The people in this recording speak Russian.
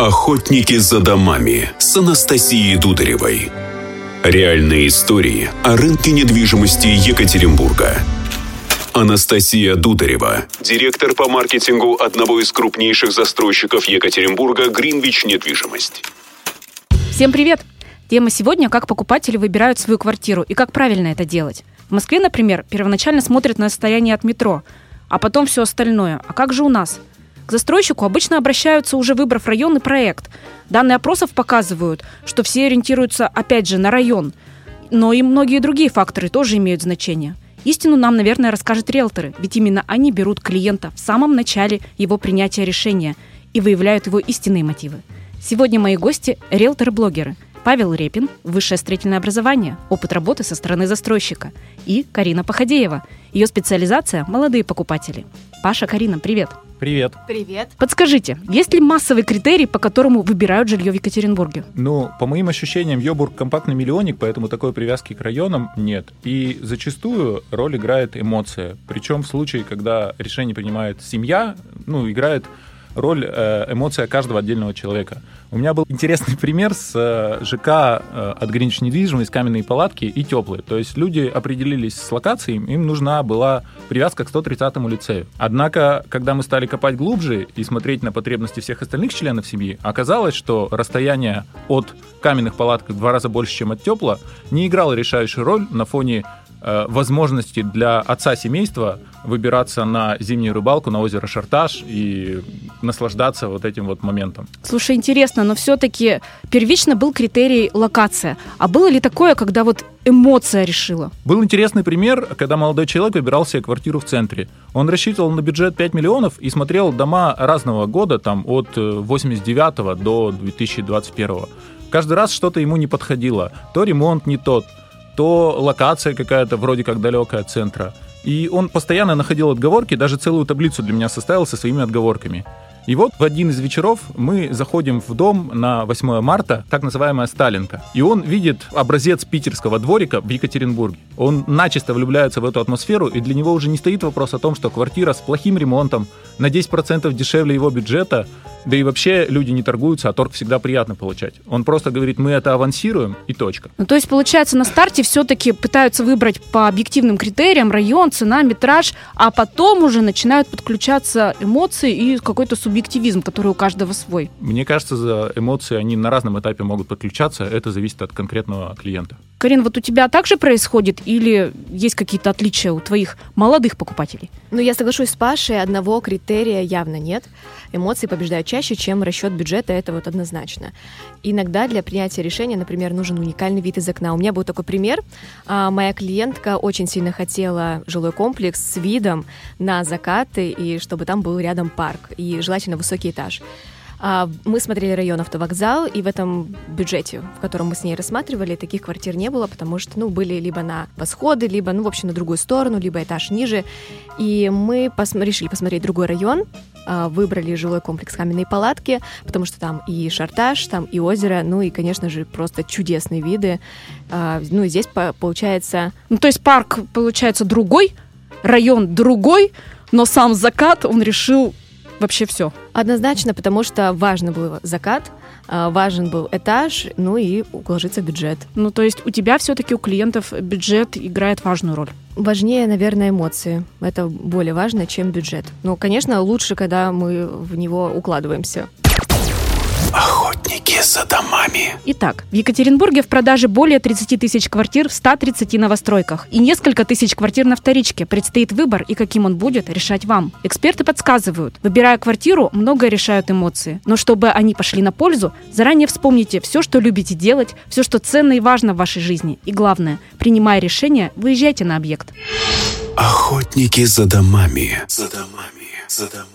Охотники за домами с Анастасией Дударевой. Реальные истории о рынке недвижимости Екатеринбурга. Анастасия Дударева, директор по маркетингу одного из крупнейших застройщиков Екатеринбурга «Гринвич Недвижимость». Всем привет! Тема сегодня – как покупатели выбирают свою квартиру и как правильно это делать. В Москве, например, первоначально смотрят на состояние от метро, а потом все остальное. А как же у нас? К застройщику обычно обращаются уже выбрав район и проект. Данные опросов показывают, что все ориентируются опять же на район. Но и многие другие факторы тоже имеют значение. Истину нам, наверное, расскажут риэлторы, ведь именно они берут клиента в самом начале его принятия решения и выявляют его истинные мотивы. Сегодня мои гости – риэлторы-блогеры – Павел Репин, высшее строительное образование, опыт работы со стороны застройщика. И Карина Походеева, ее специализация – молодые покупатели. Паша, Карина, привет. Привет. Привет. Подскажите, есть ли массовый критерий, по которому выбирают жилье в Екатеринбурге? Ну, по моим ощущениям, Йобург компактный миллионник, поэтому такой привязки к районам нет. И зачастую роль играет эмоция. Причем в случае, когда решение принимает семья, ну, играет роль э, эмоция каждого отдельного человека. У меня был интересный пример с э, ЖК э, от Гринч недвижимость, каменные палатки и теплые. То есть люди определились с локацией, им нужна была привязка к 130-му лицею. Однако, когда мы стали копать глубже и смотреть на потребности всех остальных членов семьи, оказалось, что расстояние от каменных палаток в два раза больше, чем от тепла, не играло решающую роль на фоне возможности для отца семейства выбираться на зимнюю рыбалку на озеро Шарташ и наслаждаться вот этим вот моментом. Слушай, интересно, но все-таки первично был критерий локация. А было ли такое, когда вот эмоция решила? Был интересный пример, когда молодой человек выбирал себе квартиру в центре. Он рассчитывал на бюджет 5 миллионов и смотрел дома разного года, там от 89 э, до 2021. Каждый раз что-то ему не подходило. То ремонт не тот, то локация какая-то вроде как далекая от центра. И он постоянно находил отговорки, даже целую таблицу для меня составил со своими отговорками. И вот в один из вечеров мы заходим в дом на 8 марта, так называемая Сталинка. И он видит образец питерского дворика в Екатеринбурге. Он начисто влюбляется в эту атмосферу, и для него уже не стоит вопрос о том, что квартира с плохим ремонтом, на 10% дешевле его бюджета, да и вообще люди не торгуются, а торг всегда приятно получать. Он просто говорит, мы это авансируем, и точка. Ну, то есть, получается, на старте все-таки пытаются выбрать по объективным критериям район, цена, метраж, а потом уже начинают подключаться эмоции и какой-то субъективизм, который у каждого свой. Мне кажется, за эмоции они на разном этапе могут подключаться, это зависит от конкретного клиента. Карин, вот у тебя также происходит или есть какие-то отличия у твоих молодых покупателей? Ну, я соглашусь с Пашей, одного критерия явно нет. Эмоции побеждают чаще, чем расчет бюджета, это вот однозначно. Иногда для принятия решения, например, нужен уникальный вид из окна. У меня был такой пример. А, моя клиентка очень сильно хотела жилой комплекс с видом на закаты, и чтобы там был рядом парк, и желательно высокий этаж. А, мы смотрели район автовокзал, и в этом бюджете, в котором мы с ней рассматривали, таких квартир не было, потому что, ну, были либо на восходы, либо, ну, в общем, на другую сторону, либо этаж ниже. И мы пос решили посмотреть другой район, а, выбрали жилой комплекс каменные палатки, потому что там и шартаж, там и озеро, ну и, конечно же, просто чудесные виды. А, ну и здесь получается... Ну, то есть парк, получается, другой, район другой, но сам закат он решил вообще все? Однозначно, потому что важно был закат, а, важен был этаж, ну и уложиться в бюджет. Ну, то есть у тебя все-таки у клиентов бюджет играет важную роль? Важнее, наверное, эмоции. Это более важно, чем бюджет. Но, конечно, лучше, когда мы в него укладываемся. Охотники за домами. Итак, в Екатеринбурге в продаже более 30 тысяч квартир в 130 новостройках и несколько тысяч квартир на вторичке. Предстоит выбор, и каким он будет, решать вам. Эксперты подсказывают, выбирая квартиру, многое решают эмоции. Но чтобы они пошли на пользу, заранее вспомните все, что любите делать, все, что ценно и важно в вашей жизни. И главное, принимая решение, выезжайте на объект. Охотники за домами. За домами. За домами.